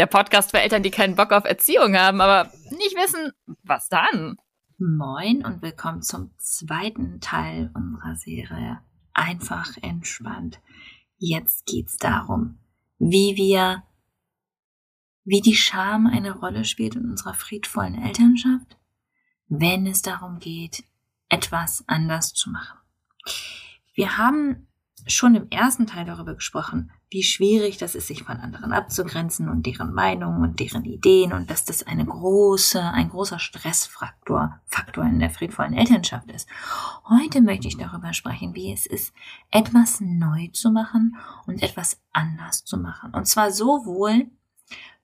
der Podcast für Eltern, die keinen Bock auf Erziehung haben, aber nicht wissen, was dann. Moin und willkommen zum zweiten Teil unserer Serie Einfach entspannt. Jetzt geht's darum, wie wir, wie die Scham eine Rolle spielt in unserer friedvollen Elternschaft, wenn es darum geht, etwas anders zu machen. Wir haben schon im ersten Teil darüber gesprochen, wie schwierig das ist, sich von anderen abzugrenzen und deren Meinungen und deren Ideen und dass das eine große, ein großer Stressfaktor Faktor in der friedvollen Elternschaft ist. Heute möchte ich darüber sprechen, wie es ist, etwas neu zu machen und etwas anders zu machen. Und zwar sowohl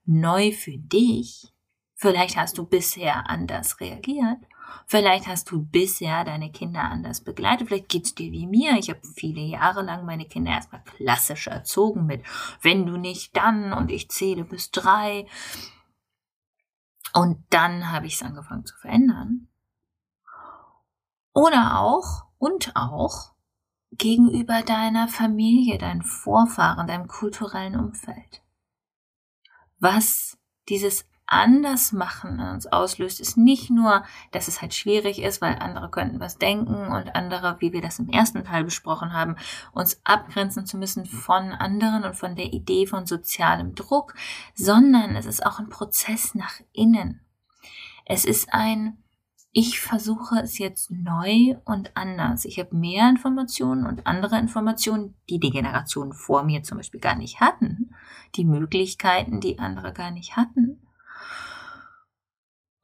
neu für dich, vielleicht hast du bisher anders reagiert, Vielleicht hast du bisher deine Kinder anders begleitet. Vielleicht geht's dir wie mir. Ich habe viele Jahre lang meine Kinder erstmal klassisch erzogen mit, wenn du nicht, dann und ich zähle bis drei. Und dann habe ich es angefangen zu verändern. Oder auch, und auch, gegenüber deiner Familie, deinen Vorfahren, deinem kulturellen Umfeld. Was dieses anders machen uns auslöst, ist nicht nur, dass es halt schwierig ist, weil andere könnten was denken und andere, wie wir das im ersten Teil besprochen haben, uns abgrenzen zu müssen von anderen und von der Idee von sozialem Druck, sondern es ist auch ein Prozess nach innen. Es ist ein ich versuche es jetzt neu und anders. Ich habe mehr Informationen und andere Informationen, die die Generationen vor mir zum Beispiel gar nicht hatten, die Möglichkeiten, die andere gar nicht hatten.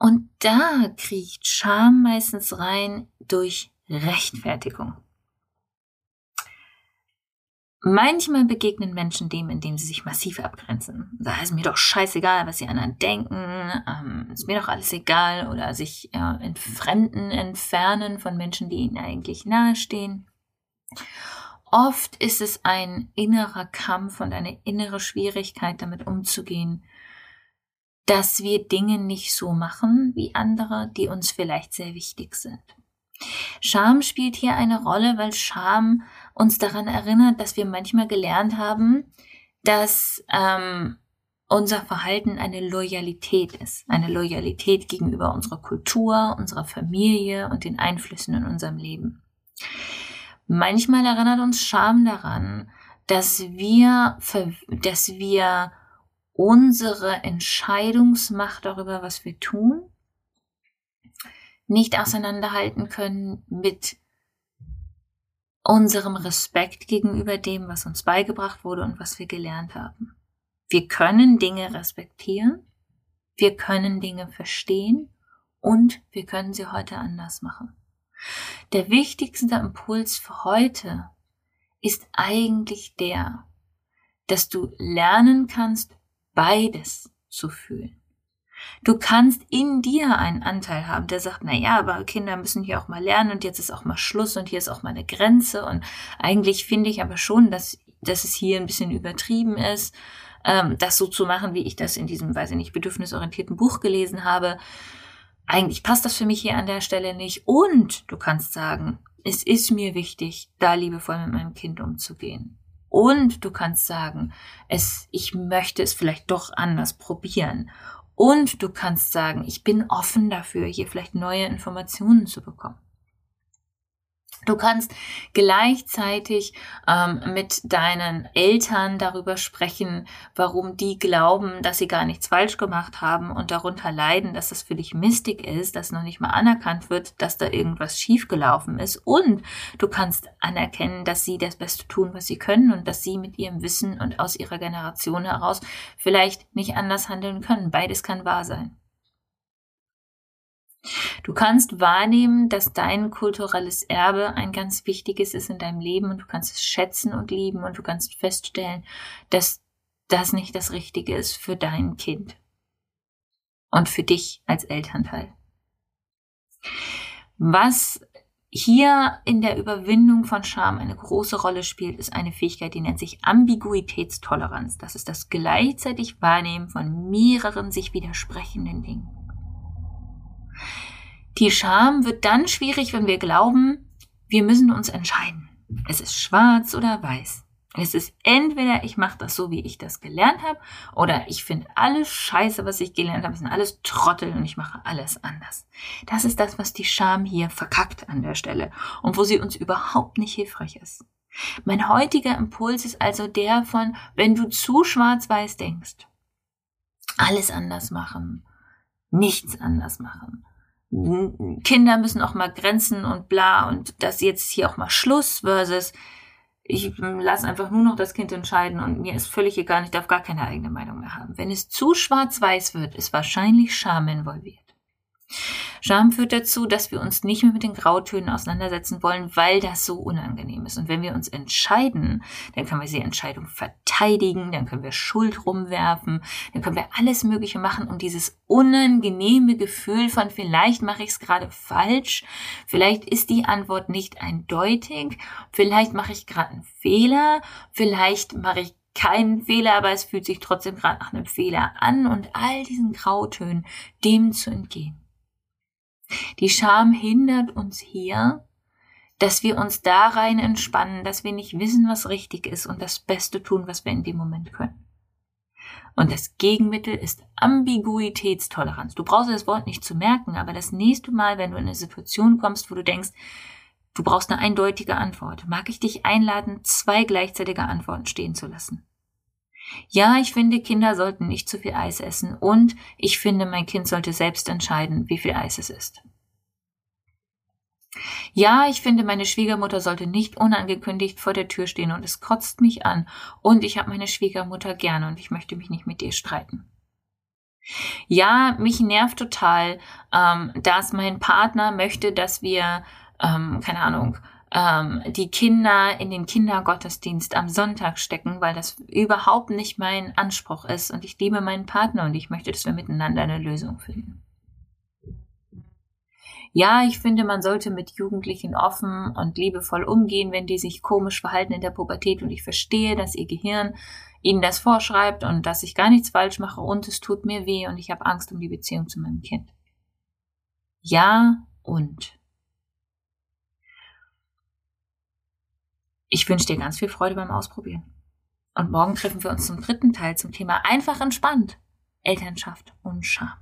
Und da kriecht Scham meistens rein durch Rechtfertigung. Manchmal begegnen Menschen dem, indem sie sich massiv abgrenzen. Da ist mir doch scheißegal, was die anderen denken, ähm, ist mir doch alles egal oder sich äh, entfremden, entfernen von Menschen, die ihnen eigentlich nahestehen. Oft ist es ein innerer Kampf und eine innere Schwierigkeit, damit umzugehen, dass wir Dinge nicht so machen wie andere, die uns vielleicht sehr wichtig sind. Scham spielt hier eine Rolle, weil Scham uns daran erinnert, dass wir manchmal gelernt haben, dass ähm, unser Verhalten eine Loyalität ist. Eine Loyalität gegenüber unserer Kultur, unserer Familie und den Einflüssen in unserem Leben. Manchmal erinnert uns Scham daran, dass wir, dass wir unsere Entscheidungsmacht darüber, was wir tun, nicht auseinanderhalten können mit unserem Respekt gegenüber dem, was uns beigebracht wurde und was wir gelernt haben. Wir können Dinge respektieren, wir können Dinge verstehen und wir können sie heute anders machen. Der wichtigste Impuls für heute ist eigentlich der, dass du lernen kannst, beides zu fühlen. Du kannst in dir einen Anteil haben, der sagt, na ja, aber Kinder müssen hier auch mal lernen und jetzt ist auch mal Schluss und hier ist auch mal eine Grenze und eigentlich finde ich aber schon, dass, dass es hier ein bisschen übertrieben ist, ähm, das so zu machen, wie ich das in diesem, weiß ich nicht, bedürfnisorientierten Buch gelesen habe. Eigentlich passt das für mich hier an der Stelle nicht. Und du kannst sagen, es ist mir wichtig, da liebevoll mit meinem Kind umzugehen. Und du kannst sagen, es, ich möchte es vielleicht doch anders probieren. Und du kannst sagen, ich bin offen dafür, hier vielleicht neue Informationen zu bekommen. Du kannst gleichzeitig ähm, mit deinen Eltern darüber sprechen, warum die glauben, dass sie gar nichts falsch gemacht haben und darunter leiden, dass das für dich mistig ist, dass noch nicht mal anerkannt wird, dass da irgendwas schiefgelaufen ist. Und du kannst anerkennen, dass sie das Beste tun, was sie können und dass sie mit ihrem Wissen und aus ihrer Generation heraus vielleicht nicht anders handeln können. Beides kann wahr sein. Du kannst wahrnehmen, dass dein kulturelles Erbe ein ganz wichtiges ist in deinem Leben und du kannst es schätzen und lieben und du kannst feststellen, dass das nicht das Richtige ist für dein Kind und für dich als Elternteil. Was hier in der Überwindung von Scham eine große Rolle spielt, ist eine Fähigkeit, die nennt sich Ambiguitätstoleranz. Das ist das gleichzeitig Wahrnehmen von mehreren sich widersprechenden Dingen. Die Scham wird dann schwierig, wenn wir glauben, wir müssen uns entscheiden. Es ist schwarz oder weiß. Es ist entweder ich mache das so, wie ich das gelernt habe, oder ich finde alles scheiße, was ich gelernt habe, sind alles Trottel und ich mache alles anders. Das ist das, was die Scham hier verkackt an der Stelle und wo sie uns überhaupt nicht hilfreich ist. Mein heutiger Impuls ist also der von, wenn du zu schwarz-weiß denkst, alles anders machen, nichts anders machen, Kinder müssen auch mal Grenzen und bla und das jetzt hier auch mal Schluss versus ich lasse einfach nur noch das Kind entscheiden und mir ist völlig egal, ich darf gar keine eigene Meinung mehr haben. Wenn es zu schwarz-weiß wird, ist wahrscheinlich Scham involviert. Scham führt dazu, dass wir uns nicht mehr mit den Grautönen auseinandersetzen wollen, weil das so unangenehm ist. Und wenn wir uns entscheiden, dann können wir diese Entscheidung verteidigen, dann können wir Schuld rumwerfen, dann können wir alles Mögliche machen, um dieses unangenehme Gefühl von vielleicht mache ich es gerade falsch, vielleicht ist die Antwort nicht eindeutig, vielleicht mache ich gerade einen Fehler, vielleicht mache ich keinen Fehler, aber es fühlt sich trotzdem gerade nach einem Fehler an und all diesen Grautönen dem zu entgehen. Die Scham hindert uns hier, dass wir uns da rein entspannen, dass wir nicht wissen, was richtig ist und das Beste tun, was wir in dem Moment können. Und das Gegenmittel ist Ambiguitätstoleranz. Du brauchst das Wort nicht zu merken, aber das nächste Mal, wenn du in eine Situation kommst, wo du denkst, du brauchst eine eindeutige Antwort, mag ich dich einladen, zwei gleichzeitige Antworten stehen zu lassen. Ja, ich finde, Kinder sollten nicht zu viel Eis essen und ich finde, mein Kind sollte selbst entscheiden, wie viel Eis es isst. Ja, ich finde, meine Schwiegermutter sollte nicht unangekündigt vor der Tür stehen und es kotzt mich an und ich habe meine Schwiegermutter gerne und ich möchte mich nicht mit ihr streiten. Ja, mich nervt total, ähm, dass mein Partner möchte, dass wir, ähm, keine Ahnung, ähm, die Kinder in den Kindergottesdienst am Sonntag stecken, weil das überhaupt nicht mein Anspruch ist. Und ich liebe meinen Partner und ich möchte, dass wir miteinander eine Lösung finden. Ja, ich finde, man sollte mit Jugendlichen offen und liebevoll umgehen, wenn die sich komisch verhalten in der Pubertät. Und ich verstehe, dass ihr Gehirn ihnen das vorschreibt und dass ich gar nichts falsch mache und es tut mir weh und ich habe Angst um die Beziehung zu meinem Kind. Ja und. Ich wünsche dir ganz viel Freude beim Ausprobieren. Und morgen treffen wir uns zum dritten Teil zum Thema einfach entspannt. Elternschaft und Scham.